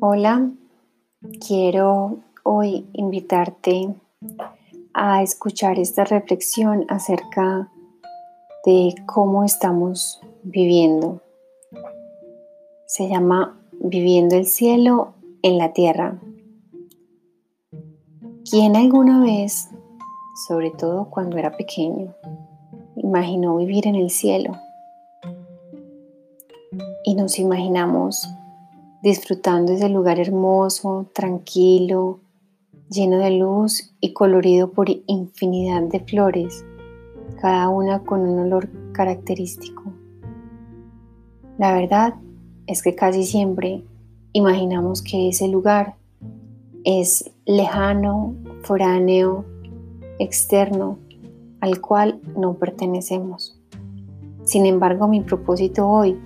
Hola, quiero hoy invitarte a escuchar esta reflexión acerca de cómo estamos viviendo. Se llama Viviendo el cielo en la tierra. ¿Quién alguna vez, sobre todo cuando era pequeño, imaginó vivir en el cielo? Y nos imaginamos disfrutando ese lugar hermoso, tranquilo, lleno de luz y colorido por infinidad de flores, cada una con un olor característico. La verdad es que casi siempre imaginamos que ese lugar es lejano, foráneo, externo, al cual no pertenecemos. Sin embargo, mi propósito hoy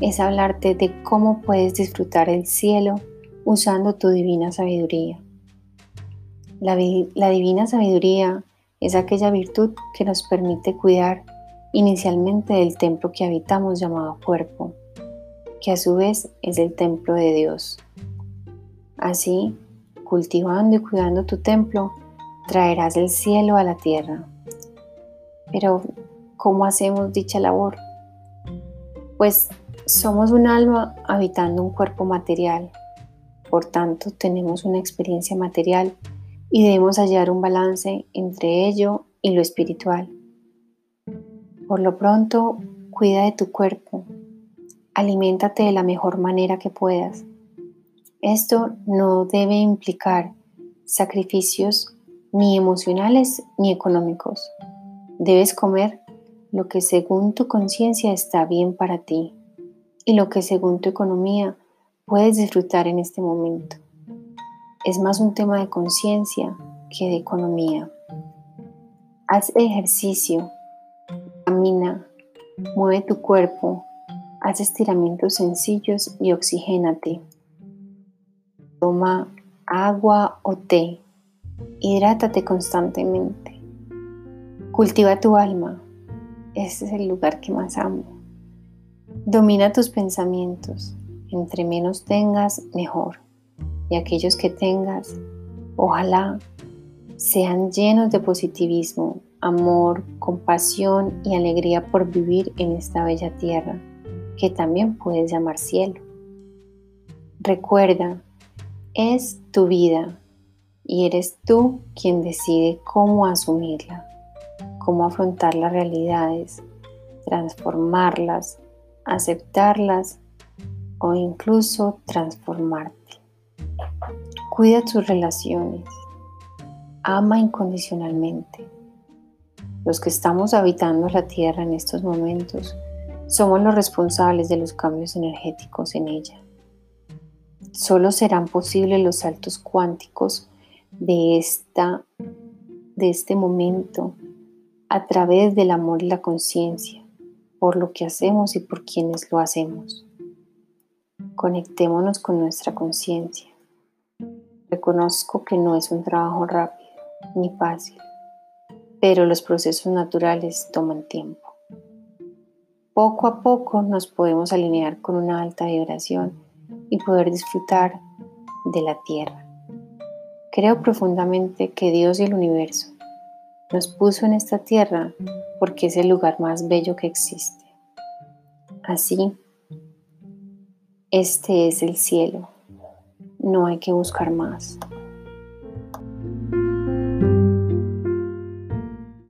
es hablarte de cómo puedes disfrutar el cielo usando tu divina sabiduría. La, divina sabiduría es aquella virtud que nos permite cuidar inicialmente del templo que habitamos llamado cuerpo, que a su vez es el templo de Dios. Así, cultivando y cuidando tu templo, traerás el cielo a la tierra. Pero, ¿cómo hacemos dicha labor? Pues somos un alma habitando un cuerpo material, por tanto tenemos una experiencia material y debemos hallar un balance entre ello y lo espiritual. Por lo pronto, cuida de tu cuerpo, aliméntate de la mejor manera que puedas. Esto no debe implicar sacrificios ni emocionales ni económicos. Debes comer lo que según tu conciencia está bien para ti y lo que según tu economía puedes disfrutar en este momento. Es más un tema de conciencia que de economía. Haz ejercicio, camina, mueve tu cuerpo, haz estiramientos sencillos y oxigénate. Toma agua o té, hidrátate constantemente. Cultiva tu alma, ese es el lugar que más amo. Domina tus pensamientos. Entre menos tengas, mejor. Y aquellos que tengas, ojalá sean llenos de positivismo, amor, compasión y alegría por vivir en esta bella tierra, que también puedes llamar cielo. Recuerda, es tu vida y eres tú quien decide cómo asumirla, cómo afrontar las realidades, transformarlas aceptarlas o incluso transformarte. Cuida tus relaciones. Ama incondicionalmente. Los que estamos habitando la Tierra en estos momentos somos los responsables de los cambios energéticos en ella. Solo serán posibles los saltos cuánticos de, esta, de este momento a través del amor y la conciencia por lo que hacemos y por quienes lo hacemos. Conectémonos con nuestra conciencia. Reconozco que no es un trabajo rápido ni fácil, pero los procesos naturales toman tiempo. Poco a poco nos podemos alinear con una alta vibración y poder disfrutar de la tierra. Creo profundamente que Dios y el universo nos puso en esta tierra porque es el lugar más bello que existe. Así, este es el cielo. No hay que buscar más.